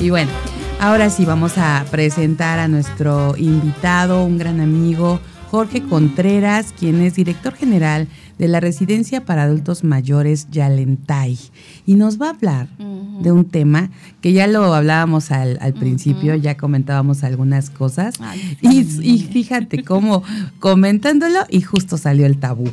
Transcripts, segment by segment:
Y bueno, ahora sí vamos a presentar a nuestro invitado, un gran amigo, Jorge Contreras, quien es director general de la Residencia para Adultos Mayores Yalentay. Y nos va a hablar de un tema que ya lo hablábamos al, principio, ya comentábamos algunas cosas. y, fíjate cómo comentándolo y justo salió el tabú.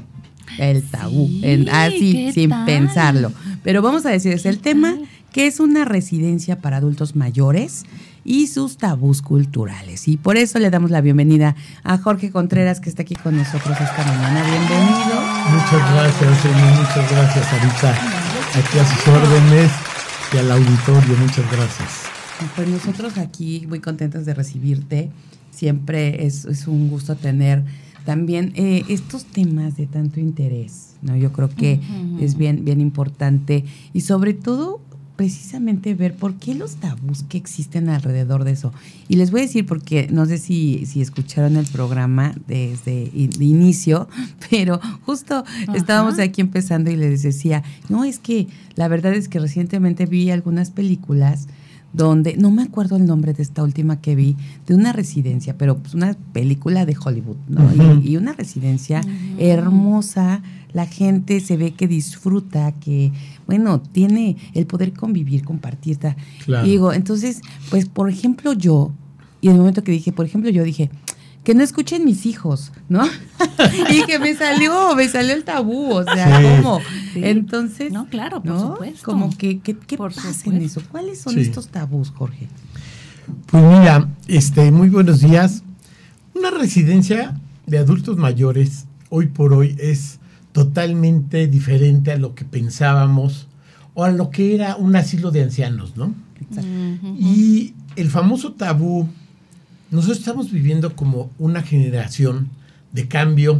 El tabú, así, sin pensarlo. Pero vamos a decir, es el tema que es una residencia para adultos mayores y sus tabús culturales. Y por eso le damos la bienvenida a Jorge Contreras, que está aquí con nosotros esta mañana. Bienvenido. Muchas gracias, señor. Muchas gracias, Arita. Aquí a sus órdenes y al auditorio. Muchas gracias. Pues nosotros aquí muy contentos de recibirte. Siempre es, un gusto tener también eh, estos temas de tanto interés. ¿no? Yo creo que es bien, bien importante y sobre todo precisamente ver por qué los tabús que existen alrededor de eso. Y les voy a decir porque no sé si, si escucharon el programa desde de inicio, pero justo estábamos aquí empezando y les decía, no, es que la verdad es que recientemente vi algunas películas donde, no me acuerdo el nombre de esta última que vi, de una residencia, pero pues una película de Hollywood, ¿no? y, una residencia hermosa, la gente se ve que disfruta, que, bueno, tiene el poder convivir, compartir. digo, entonces, pues, por ejemplo, yo, y en el momento que dije, por ejemplo, yo dije, que no escuchen mis hijos, ¿no? y que me salió, me salió el tabú, o sea, ¿cómo? Entonces, no, claro, por supuesto. Como que, ¿qué, qué pasa en eso? ¿Cuáles son estos tabús, Jorge? Pues mira, este, muy buenos días. Una residencia de adultos mayores hoy por hoy es totalmente diferente a lo que pensábamos o a lo que era un asilo de ancianos, ¿no? Y el famoso tabú nosotros estamos viviendo como una generación de cambio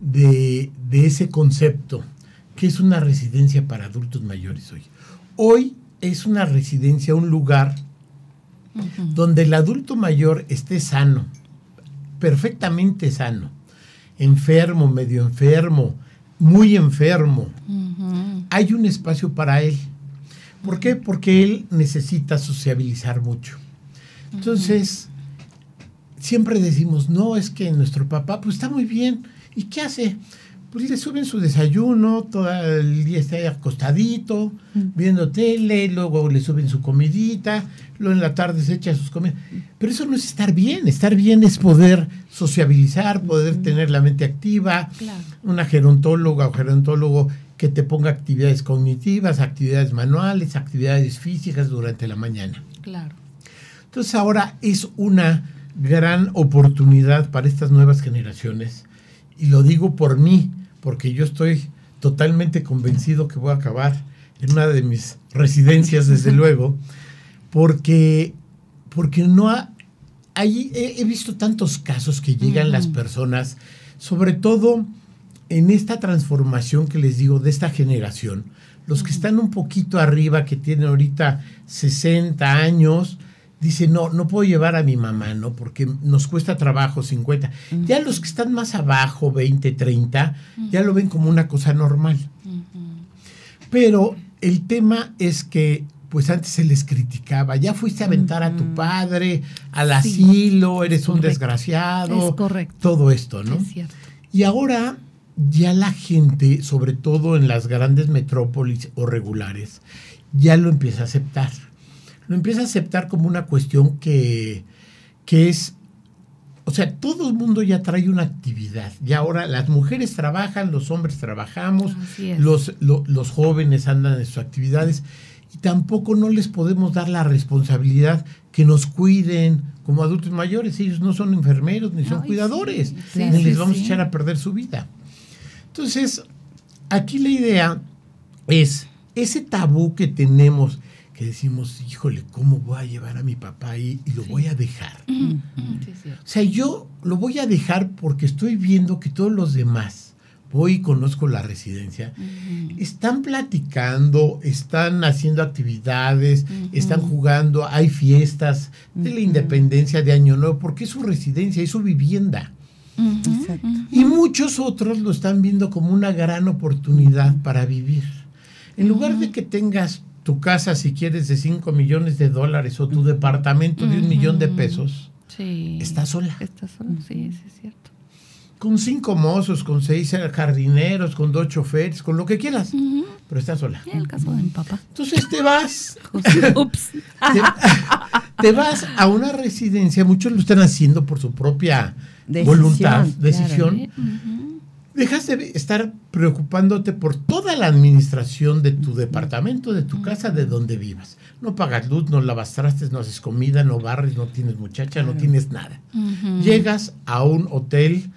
de, ese concepto, que es una residencia para adultos mayores hoy. Hoy es una residencia, un lugar donde el adulto mayor esté sano, perfectamente sano, enfermo, medio enfermo, muy enfermo. Hay un espacio para él. ¿Por qué? Porque él necesita sociabilizar mucho. Entonces, siempre decimos, no, es que nuestro papá, pues está muy bien. ¿Y qué hace? Pues le suben su desayuno, todo el día está ahí acostadito, mm. viendo tele, luego le suben su comidita, luego en la tarde se echa sus comidas. Pero eso no es estar bien, estar bien es poder sociabilizar, poder tener la mente activa, una gerontóloga o gerontólogo que te ponga actividades cognitivas, actividades manuales, actividades físicas durante la mañana. Claro. Entonces ahora es una gran oportunidad para estas nuevas generaciones. Y lo digo por mí, porque yo estoy totalmente convencido que voy a acabar en una de mis residencias, desde luego, porque, porque no ha, he, visto tantos casos que llegan las personas, sobre todo en esta transformación que les digo de esta generación, los que están un poquito arriba, que tienen ahorita 60 años, dice, no, no puedo llevar a mi mamá, ¿no? Porque nos cuesta trabajo 50. Ya los que están más abajo, 20, 30, ya lo ven como una cosa normal. Pero el tema es que, pues antes se les criticaba, ya fuiste a aventar a tu padre al asilo, eres un desgraciado. Es correcto. Todo esto, ¿no? Es cierto. Y ahora ya la gente, sobre todo en las grandes metrópolis o regulares, ya lo empieza a aceptar lo empieza a aceptar como una cuestión que, es, o sea, todo el mundo ya trae una actividad. Y ahora las mujeres trabajan, los hombres trabajamos, los, los jóvenes andan en sus actividades y tampoco no les podemos dar la responsabilidad que nos cuiden como adultos mayores. Ellos no son enfermeros ni son cuidadores, ni les vamos a echar a perder su vida. Entonces, aquí la idea es ese tabú que tenemos, que decimos, híjole, ¿cómo voy a llevar a mi papá ahí y lo voy a dejar? o sea, yo lo voy a dejar porque estoy viendo que todos los demás, voy y conozco la residencia, están platicando, están haciendo actividades, están jugando, hay fiestas de la independencia de Año Nuevo, porque es su residencia, es su vivienda. Y muchos otros lo están viendo como una gran oportunidad para vivir. En lugar de que tengas tu casa, si quieres, de 5 millones de dólares o tu departamento de un millón de pesos, estás sola. Estás sola, sí, sí, es cierto. Con cinco mozos, con seis jardineros, con dos choferes, con lo que quieras, pero estás sola. En el caso de mi papá. Entonces te vas. Ups. Te, te, vas a una residencia, muchos lo están haciendo por su propia decisión, voluntad, decisión. Claro dejas de estar preocupándote por toda la administración de tu departamento, de tu casa, de donde vivas. No pagas luz, no lavas trastes, no haces comida, no barres, no tienes muchacha, no tienes nada. Llegas a un hotel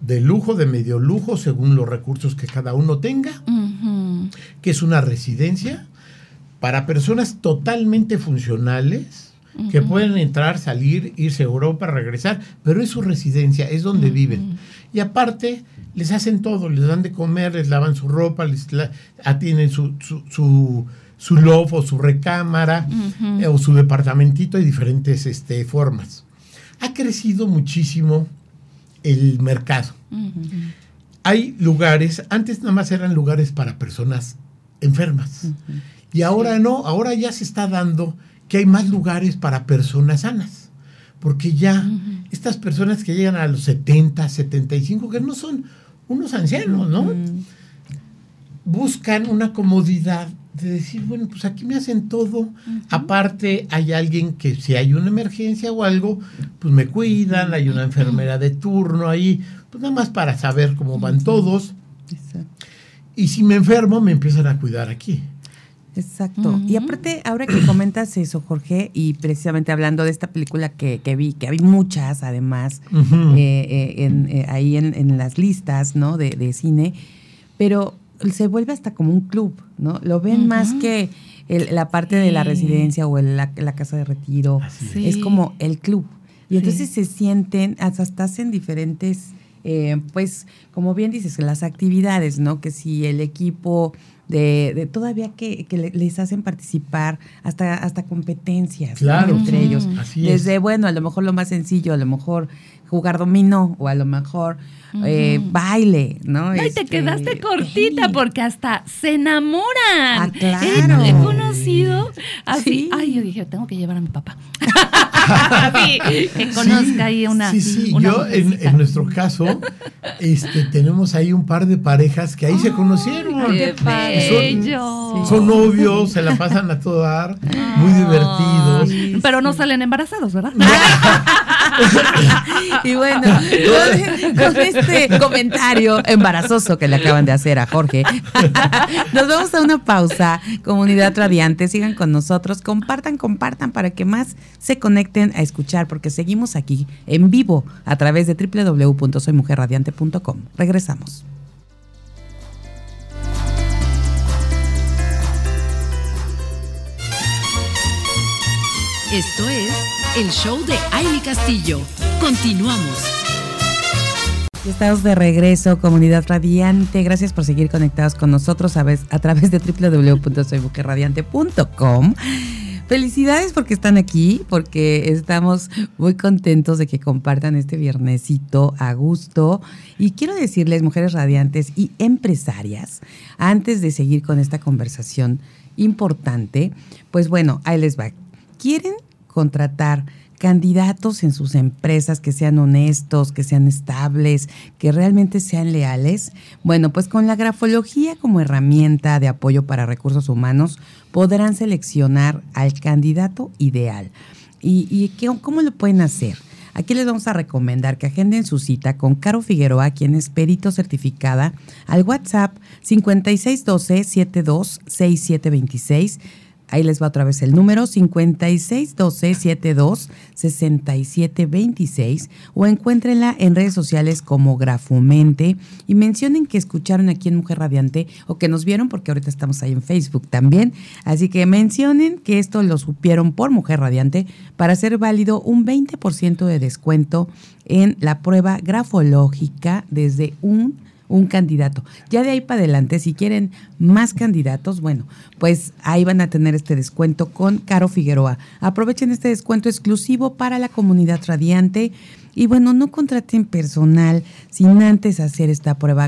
de lujo, de medio lujo, según los recursos que cada uno tenga, que es una residencia para personas totalmente funcionales, que pueden entrar, salir, irse a Europa, regresar, pero es su residencia, es donde viven. Y aparte, les hacen todo, les dan de comer, les lavan su ropa, les atienden su, su, su, su loft o su recámara eh, o su departamentito, hay diferentes este, formas. Ha crecido muchísimo el mercado. Hay lugares, antes nada más eran lugares para personas enfermas. Y ahora no, ahora ya se está dando que hay más lugares para personas sanas. Porque ya estas personas que llegan a los 70, 75, que no son unos ancianos, ¿no? Buscan una comodidad de decir, bueno, pues aquí me hacen todo. Aparte, hay alguien que si hay una emergencia o algo, pues me cuidan, hay una enfermera de turno ahí, pues nada más para saber cómo van todos. Y si me enfermo, me empiezan a cuidar aquí. Exacto. Y aparte, ahora que comentas eso, Jorge, y precisamente hablando de esta película que, vi, que hay muchas además eh, eh, eh, ahí en, las listas ¿no? de, cine, pero se vuelve hasta como un club, ¿no? Lo ven más que la parte de la residencia o la, casa de retiro. Es como el club. Y entonces se sienten, hasta hacen diferentes, pues, como bien dices, las actividades, ¿no? Que si el equipo de, de todavía que, que, les hacen participar hasta, hasta competencias entre ellos. Desde, bueno, a lo mejor lo más sencillo, a lo mejor jugar dominó o a lo mejor eh, baile, ¿no? Ay, te este, quedaste cortita porque hasta se enamoran. Ah, claro. He, conocido así. Ay, yo dije, tengo que llevar a mi papá. que conozca ahí una. Sí, sí, yo en, en, nuestro caso, este, tenemos ahí un par de parejas que ahí se conocieron. Qué son, son, novios, se la pasan a todo dar, muy divertidos. Pero no salen embarazados, ¿verdad? y bueno, con, este comentario embarazoso que le acaban de hacer a Jorge, nos vamos a una pausa. Comunidad Radiante, sigan con nosotros, compartan, compartan para que más se conecten a escuchar, porque seguimos aquí en vivo a través de www.soymujerradiante.com. Regresamos. Esto es el show de Aile Castillo. Continuamos. Estamos de regreso, comunidad radiante. Gracias por seguir conectados con nosotros a, a través de www.soymujerradiante.com. Felicidades porque están aquí, porque estamos muy contentos de que compartan este viernesito a gusto. Y quiero decirles, mujeres radiantes y empresarias, antes de seguir con esta conversación importante, pues bueno, ahí les va. ¿Quieren contratar candidatos en sus empresas que sean honestos, que sean estables, que realmente sean leales? Bueno, pues con la grafología como herramienta de apoyo para recursos humanos podrán seleccionar al candidato ideal. ¿Y, cómo lo pueden hacer? Aquí les vamos a recomendar que agenden su cita con Caro Figueroa, quien es perito certificada, al WhatsApp 5612 726726 Ahí les va otra vez el número 5612-72-6726 o encuéntrenla en redes sociales como Grafomente y mencionen que escucharon aquí en Mujer Radiante o que nos vieron porque ahorita estamos ahí en Facebook también. Así que mencionen que esto lo supieron por Mujer Radiante para hacer válido un 20% de descuento en la prueba grafológica desde un un candidato. Ya de ahí para adelante, si quieren más candidatos, bueno, pues ahí van a tener este descuento con Caro Figueroa. Aprovechen este descuento exclusivo para la comunidad radiante. Y bueno, no contraten personal sin antes hacer esta prueba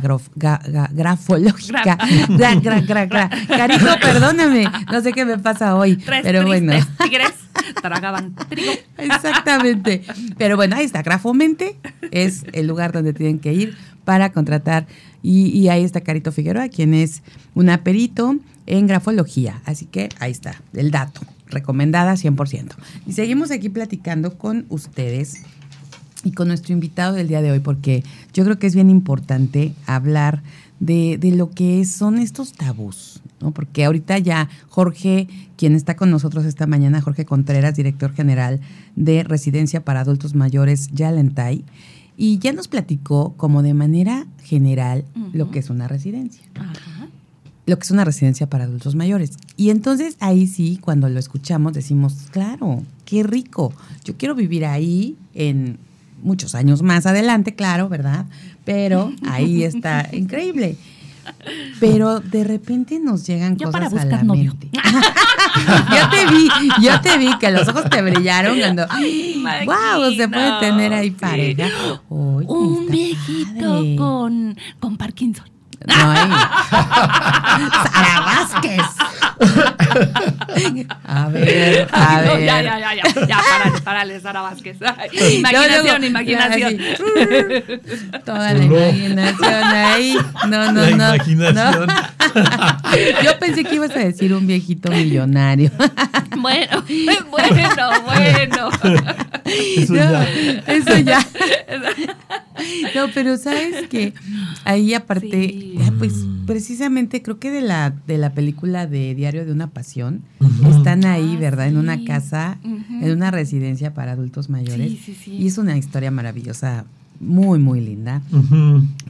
grafológica. Carito, perdóname, no sé qué me pasa hoy. pero bueno. tigres tragaban trigo. Exactamente. Pero bueno, ahí está, Grafomente es el lugar donde tienen que ir para contratar. Y, ahí está Carito Figueroa, quien es una perito en grafología. Así que ahí está, el dato. Recomendada 100%. Y seguimos aquí platicando con ustedes y con nuestro invitado del día de hoy, porque yo creo que es bien importante hablar de, de, lo que son estos tabús, ¿no? Porque ahorita ya Jorge, quien está con nosotros esta mañana, Jorge Contreras, director general de Residencia para Adultos Mayores Yalentay, y ya nos platicó como de manera general lo que es una residencia. Lo que es una residencia para adultos mayores. Y entonces ahí sí, cuando lo escuchamos, decimos, claro, qué rico. Yo quiero vivir ahí en muchos años más adelante, claro, ¿verdad? Pero ahí está increíble. Pero de repente nos llegan cosas a la mente. yo te vi, yo te vi que los ojos te brillaron cuando wow, se puede tener ahí pareja. Un viejito con, con Parkinson. No hay. Sara Vázquez. A ver, a ver. ya, ya, ya, ya. Ya, párale, párale, Sara Vázquez. imaginación, imaginación. Toda la imaginación ahí. No, no, la no. Imaginación. No. Yo pensé que ibas a decir un viejito millonario. Bueno, bueno, bueno. Eso ya. Eso ya. No, pero sabes que ahí aparte, Sí. eh, pues precisamente creo que de la de la película de Diario de una Pasión están ahí, Ah, ¿verdad? En una casa, en una residencia para adultos mayores. Sí, sí, sí. Y es una historia maravillosa, muy muy linda.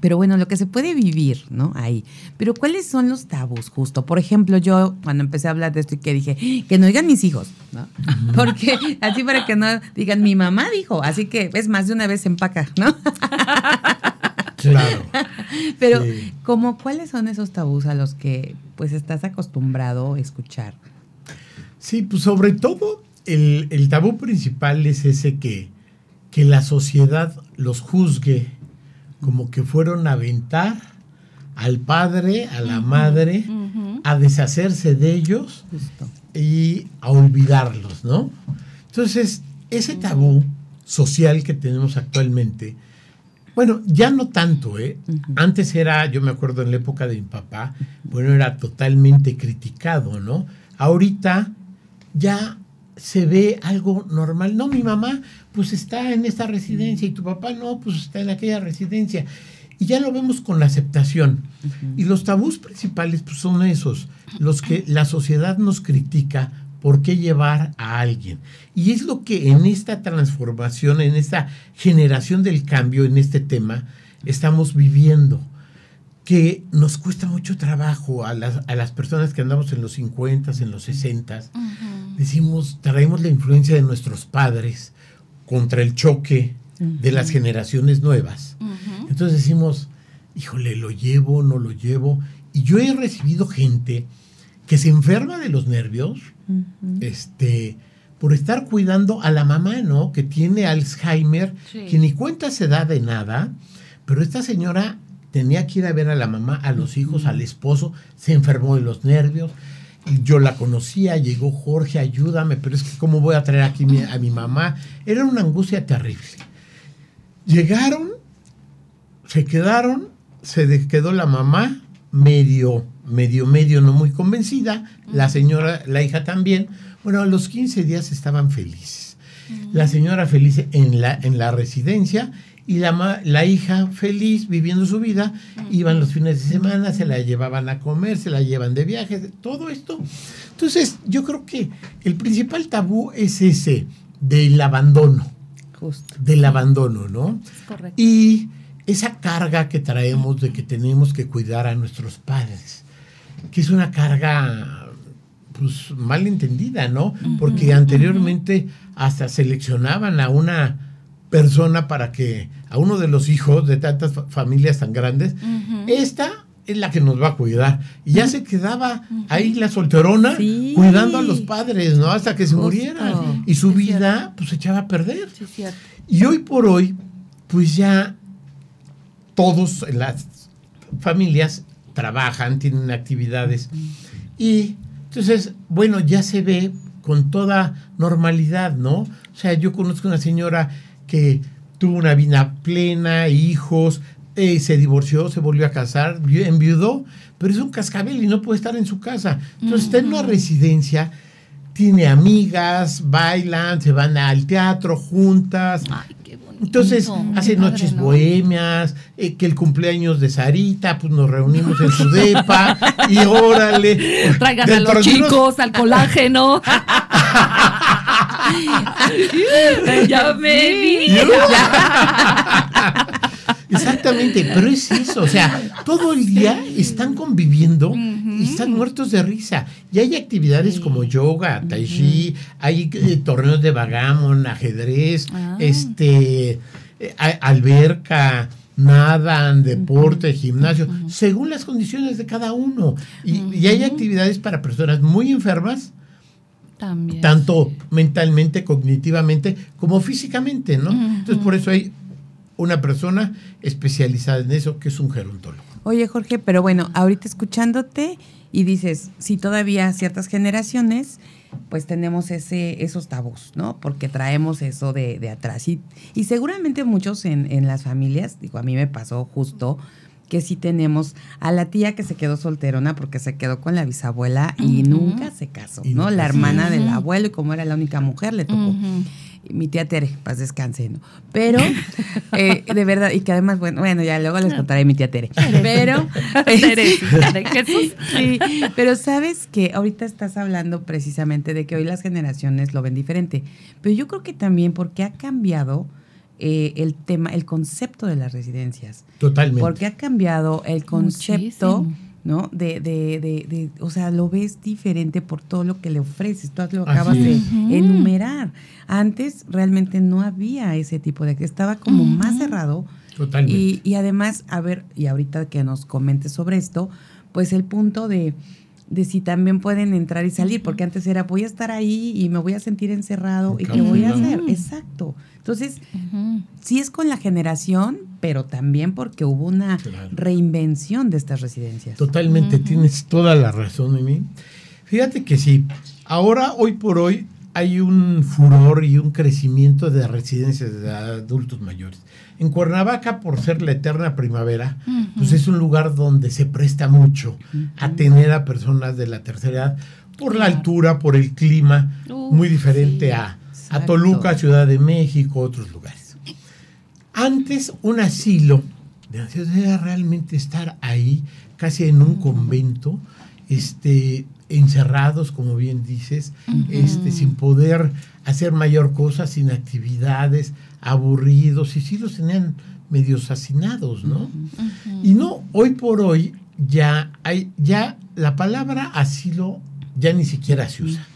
Pero bueno, lo que se puede vivir, ¿no? Ahí. Pero ¿cuáles son los tabús justo? Por ejemplo, yo cuando empecé a hablar de esto y que dije, que no digan mis hijos, ¿no? Porque así para que no digan, mi mamá dijo, así que es más de una vez empaca, ¿no? Claro. Pero Sí. como cuáles son esos tabús a los que pues estás acostumbrado a escuchar. Sí, pues sobre todo el, el tabú principal es ese que, que la sociedad los juzgue como que fueron a aventar al padre, a la madre, a deshacerse de ellos Justo. y a olvidarlos, ¿no? Entonces, ese tabú social que tenemos actualmente, bueno, ya no tanto, ¿eh? Antes era, yo me acuerdo en la época de mi papá, bueno, era totalmente criticado, ¿no? Ahorita ya se ve algo normal. No, mi mamá pues está en esta residencia y tu papá no, pues está en aquella residencia. Y ya lo vemos con la aceptación. Y los tabús principales pues, son esos, los que la sociedad nos critica por qué llevar a alguien. Y es lo que en esta transformación, en esta generación del cambio, en este tema, estamos viviendo. Que nos cuesta mucho trabajo a las, a las personas que andamos en los 50, en los 60, decimos, traemos la influencia de nuestros padres contra el choque de las generaciones nuevas. Entonces decimos, híjole, lo llevo, no lo llevo. Y yo he recibido gente que se enferma de los nervios, este, por estar cuidando a la mamá, ¿no? Que tiene Alzheimer, Sí. que ni cuenta se da de nada, pero esta señora tenía que ir a ver a la mamá, a los hijos, al esposo, se enfermó de los nervios. Yo la conocía, llegó Jorge, ayúdame, pero es que cómo voy a traer aquí mi- a mi mamá. Era una angustia terrible. Llegaron, se quedaron, se quedó la mamá medio, medio, medio, no muy convencida, la señora, la hija también. Bueno, a los 15 días estaban felices. La señora feliz en la, en la residencia y la, la hija feliz viviendo su vida, iban los fines de semana, se la llevaban a comer, se la llevan de viaje, todo esto. Entonces, yo creo que el principal tabú es ese, del abandono. Justo. Del abandono, ¿no? Correcto. Y esa carga que traemos de que tenemos que cuidar a nuestros padres, que es una carga pues mal entendida, ¿no? Porque anteriormente hasta seleccionaban a una persona para que a uno de los hijos de tantas familias tan grandes, esta es la que nos va a cuidar. Y ya se quedaba ahí la solterona cuidando a los padres, ¿no? Hasta que se murieran. Y su vida pues se echaba a perder. Sí, cierto. Y hoy por hoy, pues ya todos en las familias trabajan, tienen actividades. Y entonces, bueno, ya se ve con toda normalidad, ¿no? O sea, yo conozco una señora que tuvo una vida plena, hijos, eh, se divorció, se volvió a casar, enviudó, pero es un cascabel y no puede estar en su casa. Entonces está en una residencia, tiene amigas, bailan, se van al teatro juntas. Ay, qué bonito. Entonces hace Qué noches ¿no? bohemias, eh, que el cumpleaños de Sarita, pues nos reunimos en su depa y órale. Traigan a los chicos, al colágeno. ya me vi. Exactamente, pero es eso, o sea, todo el día están conviviendo y están muertos de risa. Y hay actividades como yoga, tai chi, hay eh, torneos de vagamon, ajedrez, Ah. este, eh, alberca, nadan, deporte, gimnasio, según las condiciones de cada uno. Y, y hay actividades para personas muy enfermas, También. tanto mentalmente, cognitivamente, como físicamente, ¿no? Entonces, por eso hay una persona especializada en eso, que es un gerontólogo. Oye, Jorge, pero bueno, ahorita escuchándote y dices, si todavía ciertas generaciones, pues tenemos ese, esos tabús, ¿no? Porque traemos eso de, de atrás. Y, y seguramente muchos en, en las familias, digo, a mí me pasó justo que sí tenemos a la tía que se quedó solterona porque se quedó con la bisabuela y nunca se casó, ¿no? nunca La hermana del abuelo y como era la única mujer, le tocó. Mi tía Tere, paz descanse, ¿no? Pero, eh, de verdad, y que además, bueno, bueno, ya luego les contaré mi tía Tere. Pero, de Jesús. sí, pero sabes que ahorita estás hablando precisamente de que hoy las generaciones lo ven diferente. Pero yo creo que también porque ha cambiado eh, el tema, el concepto de las residencias. Totalmente. Porque ha cambiado el concepto, Muchísimo. ¿no? De, de, de, de- o sea, lo ves diferente por todo lo que le ofreces. Tú lo acabas de enumerar. Antes realmente no había ese tipo de que estaba como más cerrado. Totalmente. Y, y además, a ver, y ahorita que nos comentes sobre esto, pues el punto de, de si también pueden entrar y salir, porque antes era voy a estar ahí y me voy a sentir encerrado y qué voy a hacer. Exacto. Entonces, sí es con la generación, pero también porque hubo una Claro. reinvención de estas residencias. Totalmente, tienes toda la razón, Mimi. Fíjate que sí, ahora, hoy por hoy, hay un furor y un crecimiento de residencias de adultos mayores. En Cuernavaca, por ser la eterna primavera, pues es un lugar donde se presta mucho a tener a personas de la tercera edad por la altura, por el clima, muy diferente sí. a, a. Toluca, Ciudad de México, otros lugares. Antes, un asilo de ancianos era realmente estar ahí, casi en un convento, este, encerrados, como bien dices, este, sin poder hacer mayor cosa, sin actividades, aburridos, y sí los tenían medios hacinados, ¿no? Y no, hoy por hoy ya hay, ya la palabra asilo ya ni siquiera se usa.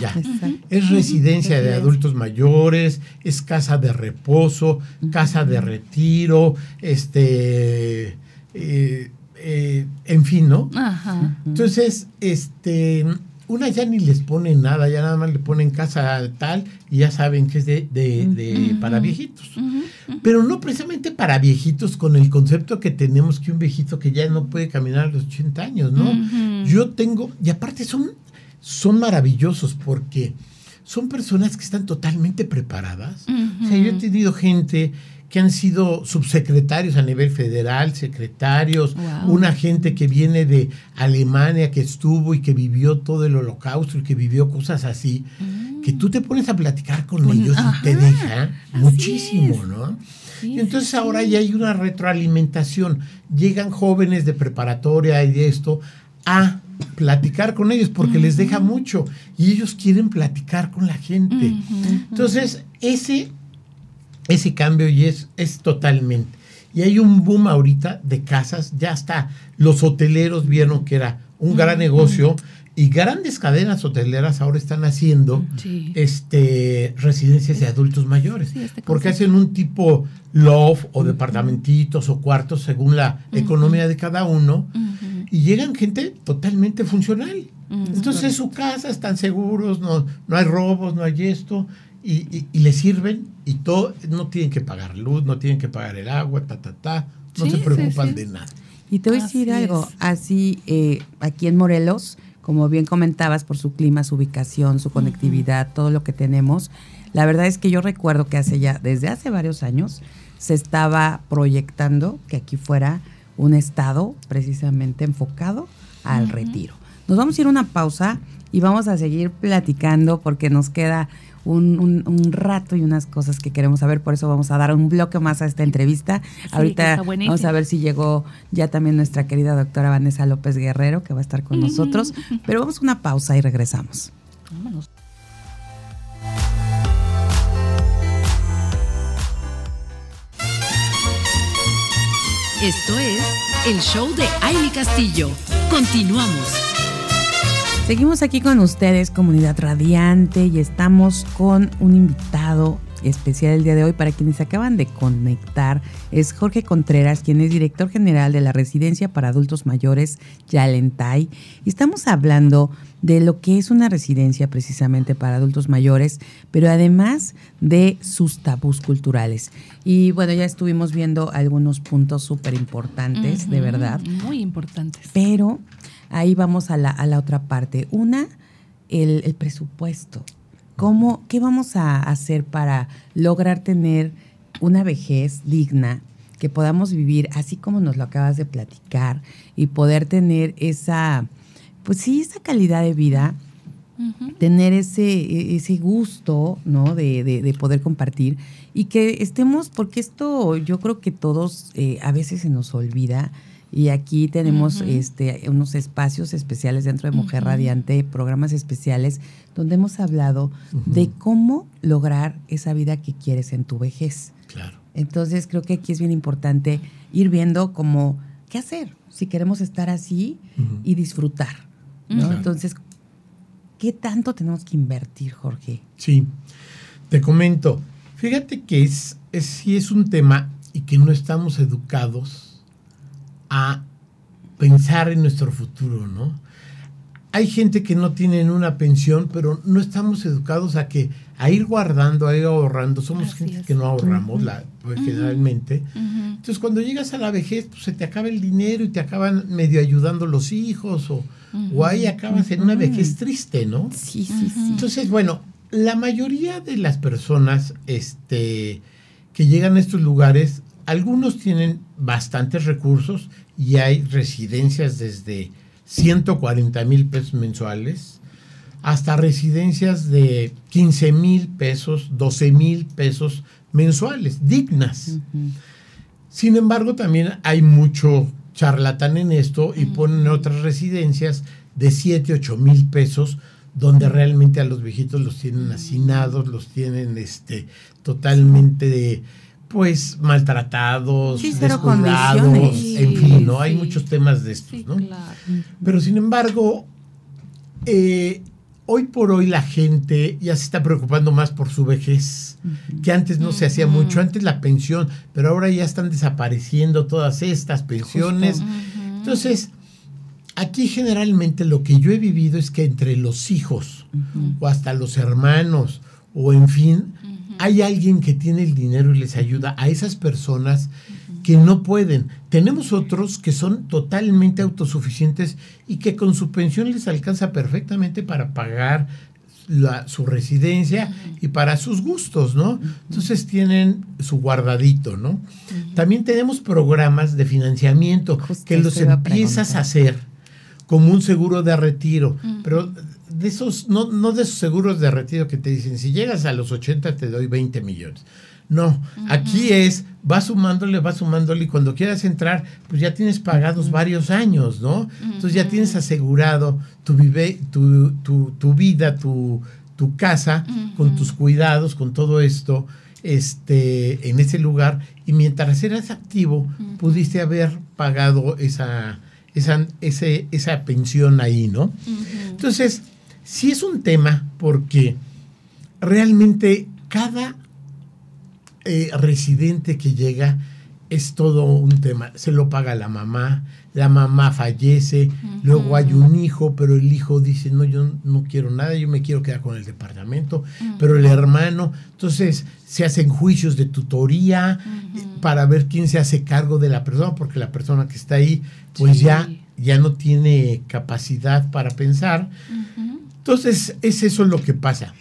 Ya. Exacto. Es residencia de adultos mayores, es casa de reposo, casa de retiro, este, eh, eh, en fin, ¿no? Ajá. Entonces, este, una ya ni les pone nada, ya nada más le ponen casa tal y ya saben que es de, de- para viejitos. Pero no precisamente para viejitos con el concepto que tenemos que un viejito que ya no puede caminar a los 80 años, ¿no? Yo tengo, y aparte son, son maravillosos porque son personas que están totalmente preparadas. O sea, yo he tenido gente que han sido subsecretarios a nivel federal, secretarios, Wow. una gente que viene de Alemania, que estuvo y que vivió todo el holocausto y que vivió cosas así, que tú te pones a platicar con ellos y te deja muchísimo, es. ¿no? y entonces ahora ya hay una retroalimentación. Llegan jóvenes de preparatoria y de esto a platicar con ellos porque les deja mucho y ellos quieren platicar con la gente. Entonces, ese, ese cambio y es, es totalmente. Y hay un boom ahorita de casas, ya está. Los hoteleros vieron que era un gran negocio y grandes cadenas hoteleras ahora están haciendo este residencias de adultos mayores este porque hacen un tipo loft o departamentitos o cuartos según la economía de cada uno y llegan gente totalmente funcional. Entonces es su casa, están seguros, no, no hay robos, no hay esto, y, y, les sirven y todo, no tienen que pagar luz, no tienen que pagar el agua, ta, ta, ta, no se preocupan de nada. Y te voy a decir algo, así eh, aquí en Morelos, como bien comentabas, por su clima, su ubicación, su conectividad, todo lo que tenemos, la verdad es que yo recuerdo que hace ya, desde hace varios años, se estaba proyectando que aquí fuera un estado precisamente enfocado al retiro. Nos vamos a ir a una pausa y vamos a seguir platicando porque nos queda un, un, rato y unas cosas que queremos saber, por eso vamos a dar un bloque más a esta entrevista. Ahorita vamos a ver si llegó ya también nuestra querida doctora Vanessa López Guerrero, que va a estar con nosotros, pero vamos a una pausa y regresamos. Vámonos. Esto es el show de Aile Castillo. Continuamos. Seguimos aquí con ustedes, comunidad radiante, y estamos con un invitado especial el día de hoy para quienes acaban de conectar. Es Jorge Contreras, quien es director general de la Residencia para Adultos Mayores Yalentay. Y estamos hablando de lo que es una residencia precisamente para adultos mayores, pero además de sus tabús culturales. Y bueno, ya estuvimos viendo algunos puntos súper importantes, de verdad. Muy importantes. Pero ahí vamos a la, a la otra parte. Una, el, el presupuesto. ¿Cómo, ¿Qué vamos a hacer para lograr tener una vejez digna, que podamos vivir así como nos lo acabas de platicar y poder tener esa, pues sí, esa calidad de vida, tener ese, e, ese gusto, ¿no? De, de, poder compartir y que estemos, porque esto yo creo que todos eh, a veces se nos olvida y aquí tenemos este, unos espacios especiales dentro de Mujer Radiante, programas especiales, donde hemos hablado de cómo lograr esa vida que quieres en tu vejez. Claro. Entonces creo que aquí es bien importante ir viendo cómo, qué hacer si queremos estar así y disfrutar. ¿no? Entonces, ¿qué tanto tenemos que invertir, Jorge? Sí, te comento. Fíjate que es, es, sí es un tema y que no estamos educados a pensar en nuestro futuro, ¿no? Hay gente que no tiene una pensión, pero no estamos educados a que a ir guardando, a ir ahorrando. Somos gente que no ahorramos la, pues, generalmente. Entonces, cuando llegas a la vejez, pues se te acaba el dinero y te acaban medio ayudando los hijos o, o ahí acabas en una vejez triste, ¿no? Sí, sí, sí. Entonces, bueno, la mayoría de las personas este, que llegan a estos lugares algunos tienen bastantes recursos y hay residencias desde 140 mil pesos mensuales hasta residencias de 15 mil pesos, 12 mil pesos mensuales, dignas. Sin embargo, también hay mucho charlatán en esto y ponen otras residencias de 7, 8 mil pesos donde realmente a los viejitos los tienen hacinados, los tienen este, totalmente de pues maltratados, descuidados, en fin, ¿no? Hay muchos temas de estos, ¿no? Pero sin embargo, eh, hoy por hoy la gente ya se está preocupando más por su vejez, que antes no se hacía mucho, antes la pensión, pero ahora ya están desapareciendo todas estas pensiones. Entonces, aquí generalmente lo que yo he vivido es que entre los hijos o hasta los hermanos o en fin, hay alguien que tiene el dinero y les ayuda a esas personas que no pueden. Tenemos otros que son totalmente autosuficientes y que con su pensión les alcanza perfectamente para pagar su residencia y para sus gustos, ¿no? Entonces tienen su guardadito, ¿no? También tenemos programas de financiamiento que los empiezas a, hacer como un seguro de retiro, pero de esos, no, no de esos seguros de retiro que te dicen, si llegas a los 80 te doy 20 millones. No, aquí es, va sumándole, va sumándole y cuando quieras entrar, pues ya tienes pagados varios años, ¿no? Entonces ya tienes asegurado tu, vive, tu, tu, tu vida, tu, tu casa, con tus cuidados, con todo esto, este, en ese lugar, y mientras eras activo, pudiste haber pagado esa, esa, ese, esa pensión ahí, ¿no? Entonces, sí es un tema porque realmente cada eh, residente que llega es todo un tema. Se lo paga la mamá, la mamá fallece, luego hay un hijo, pero el hijo dice, no, yo no quiero nada, yo me quiero quedar con el departamento, pero el hermano, entonces se hacen juicios de tutoría para ver quién se hace cargo de la persona, porque la persona que está ahí, pues ya, ya no tiene capacidad para pensar. Entonces, es eso lo que pasa.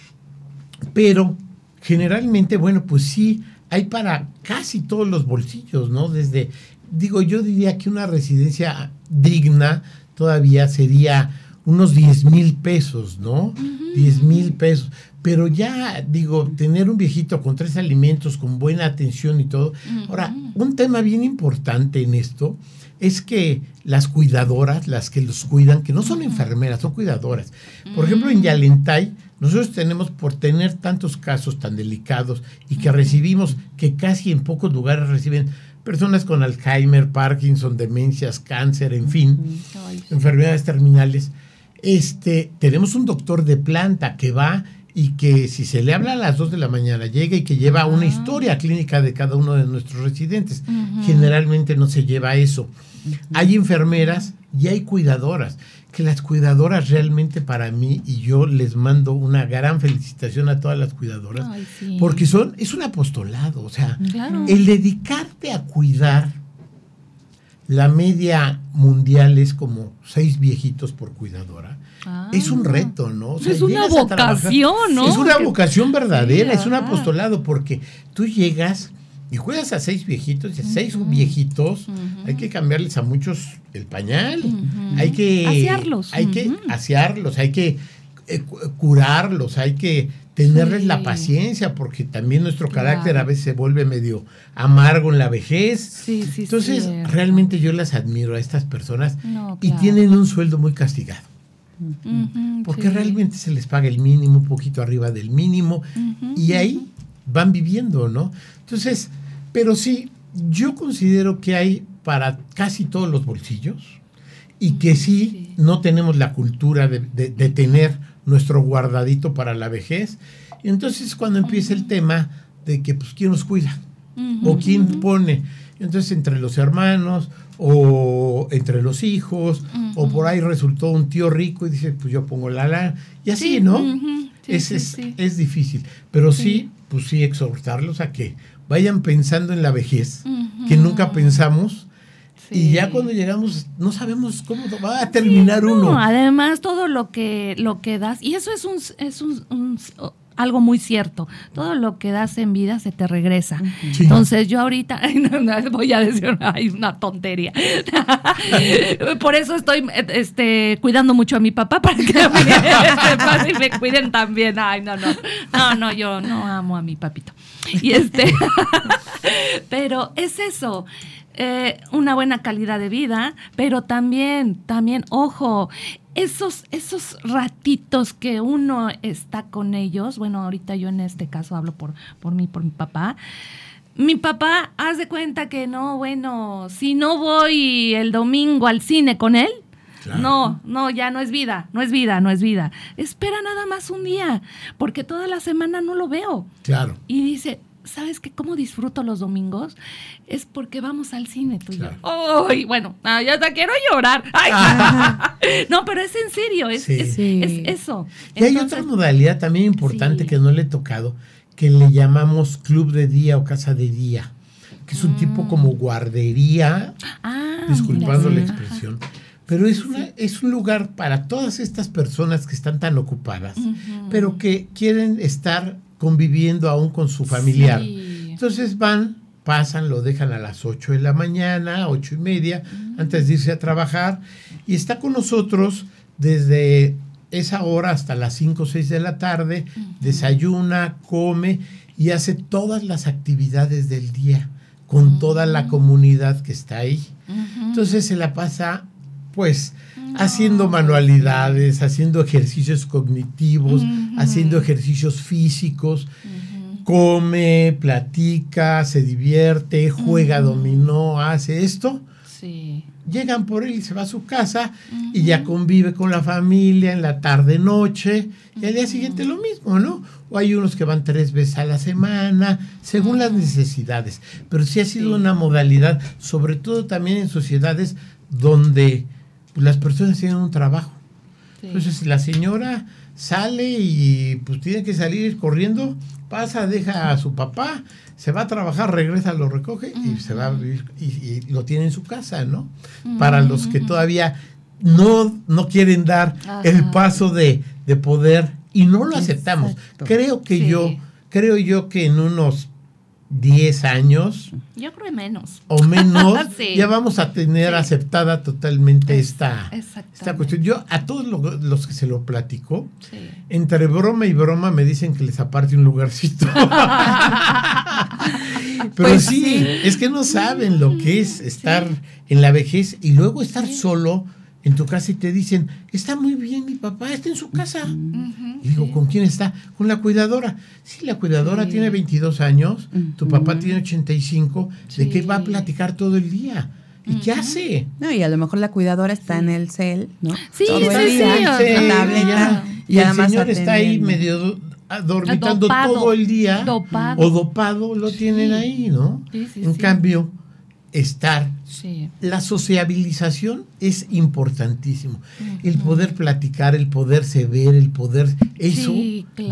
Pero generalmente, bueno, pues sí, hay para casi todos los bolsillos, ¿no? Desde, digo, yo diría que una residencia digna todavía sería unos 10 mil pesos, ¿no? 10 mil pesos. Pero ya, digo, tener un viejito con tres alimentos, con buena atención y todo. Ahora, un tema bien importante en esto es que las cuidadoras, las que los cuidan, que no son enfermeras, son cuidadoras. Por ejemplo, en Yalentay, nosotros tenemos, por tener tantos casos tan delicados y que recibimos, que casi en pocos lugares reciben personas con Alzheimer, Parkinson, demencias, cáncer, en fin, enfermedades terminales, este, tenemos un doctor de planta que va y que si se le habla a las 2 de la mañana llega y que lleva una historia clínica de cada uno de nuestros residentes. Generalmente no se lleva eso. Hay enfermeras y hay cuidadoras, que las cuidadoras realmente para mí, y yo les mando una gran felicitación a todas las cuidadoras, porque son, es un apostolado, o sea, el dedicarte a cuidar, la media mundial es como seis viejitos por cuidadora. Es un ah. reto, ¿no? es una vocación, ¿no? Es una vocación verdadera, es un apostolado, porque tú llegas y juegas a seis viejitos y a seis viejitos hay que cambiarles a muchos el pañal, hay que asearlos, hay que asearlos, hay que eh, curarlos, hay que tenerles la paciencia porque también nuestro carácter a veces se vuelve medio amargo en la vejez. Entonces, realmente yo las admiro a estas personas y tienen un sueldo muy castigado. porque realmente se les paga el mínimo, un poquito arriba del mínimo, y ahí van viviendo, ¿no? Entonces, pero sí, yo considero que hay para casi todos los bolsillos y que sí, no tenemos la cultura de, tener nuestro guardadito para la vejez. Y entonces cuando empieza el tema de que, pues, ¿quién nos cuida? ¿O quién pone? Entonces, entre los hermanos o entre los hijos, o por ahí resultó un tío rico y dice, pues yo pongo la la, y así, ¿no? es, es, difícil, pero sí, pues sí, exhortarlos a que vayan pensando en la vejez, que nunca pensamos. Y ya cuando llegamos no sabemos cómo va a terminar uno. Además todo lo que lo que das y eso es un es un, algo muy cierto. Todo lo que das en vida se te regresa. Entonces yo ahorita voy a decir hay una tontería. Por eso estoy este, cuidando mucho a mi papá para que me, me cuiden también. Ay, no, no. No, no, yo no amo a mi papito. Y este, pero es eso. Eh, una buena calidad de vida, pero también, también, ojo, esos, esos ratitos que uno está con ellos, bueno, ahorita yo en este caso hablo por, por mí, por mi papá. Mi papá, haz de cuenta que no, bueno, si no voy el domingo al cine con él, No, no, ya no es vida, no es vida, no es vida. Espera nada más un día, porque toda la semana no lo veo. Claro. Y dice, ¿sabes qué? ¿Cómo disfruto los domingos? Es porque vamos al cine tú y yo. ¡Ay! bueno, ah, ya te quiero llorar. no, pero es en serio, es, eso. Y hay otra modalidad también importante que no le he tocado, que le llamamos club de día o casa de día, que es un tipo mm. como guardería, ah, disculpando la expresión. Pero es, una, es un lugar para todas estas personas que están tan ocupadas, pero que quieren estar conviviendo aún con su familiar. Entonces van, pasan, lo dejan a las 8 de la mañana, ocho y media, antes de irse a trabajar, y está con nosotros desde esa hora hasta las 5 o 6 de la tarde, desayuna, come, y hace todas las actividades del día con toda la comunidad que está ahí. Entonces se la pasa pues haciendo manualidades, haciendo ejercicios cognitivos, haciendo ejercicios físicos, come, platica, se divierte, juega dominó, hace esto. Sí. Llegan por él y se va a su casa y ya convive con la familia en la tarde noche y al día siguiente lo mismo, ¿no? O hay unos que van tres veces a la semana, según las necesidades. Pero sí ha sido una modalidad, sobre todo también en sociedades donde pues, las personas tienen un trabajo. Entonces la señora sale y pues tiene que salir corriendo, pasa, deja a su papá, se va a trabajar, regresa, lo recoge y se va a vivir y, lo tiene en su casa, ¿no? Para los que todavía no, no quieren dar el paso de, de, poder y no lo aceptamos. Creo que yo, creo yo que en unos 10 años. Yo creo menos. O menos, ya vamos a tener aceptada totalmente esta, esta cuestión. Yo a todos los, que se lo platico, entre broma y broma me dicen que les aparte un lugarcito. Pero pues sí, es que no saben lo que es estar en la vejez y luego estar solo en tu casa y te dicen, está muy bien mi papá, está en su casa. y digo, ¿con quién está? Con la cuidadora. Sí, la cuidadora tiene 22 años, tu papá tiene 85, ¿de qué va a platicar todo el día? ¿Y qué hace? No, y a lo mejor la cuidadora está en el cel, ¿no? Sí, todo el día, y, el señor está ahí medio dormitando todo el día. O dopado lo tienen ahí, ¿no? en cambio, estar. La sociabilización es importantísimo. El poder platicar, el poderse ver, el poder, eso,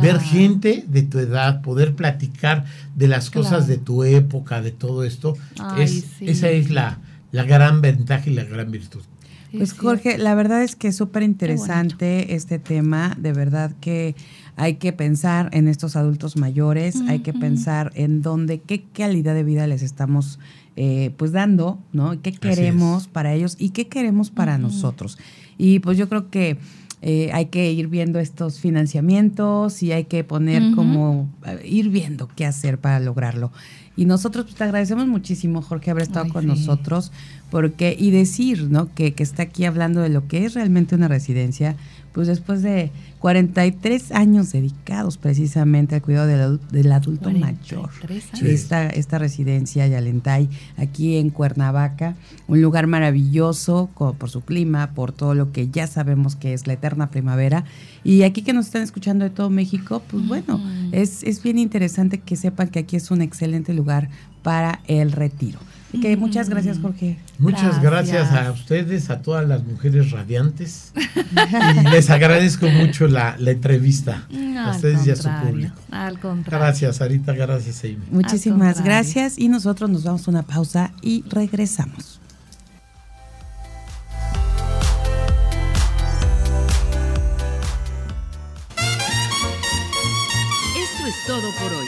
ver gente de tu edad, poder platicar de las cosas de tu época, de todo esto, es, esa es la, la gran ventaja y la gran virtud. Pues Jorge, la verdad es que es súper interesante este tema, de verdad que hay que pensar en estos adultos mayores, hay que pensar en dónde, qué calidad de vida les estamos eh, pues dando, ¿no? ¿Qué queremos para ellos y qué queremos para nosotros? Y pues yo creo que eh, hay que ir viendo estos financiamientos y hay que poner como, eh, ir viendo qué hacer para lograrlo. Y nosotros pues, te agradecemos muchísimo, Jorge, haber estado con nosotros, porque, y decir, ¿no? Que, que está aquí hablando de lo que es realmente una residencia, pues después de 43 años dedicados precisamente al cuidado del, adulto mayor. Esta, esta residencia Yalentay, aquí en Cuernavaca, un lugar maravilloso por su clima, por todo lo que ya sabemos que es la eterna primavera. Y aquí que nos están escuchando de todo México, pues bueno, es, es bien interesante que sepan que aquí es un excelente lugar para el retiro muchas gracias, Jorge. Muchas gracias. a ustedes, a todas las mujeres radiantes. y les agradezco mucho la, entrevista. a ustedes y a su público. Al contrario. Gracias, Sarita. Gracias, Amy. Muchísimas gracias. Y nosotros nos vamos a una pausa y regresamos. Esto es todo por hoy.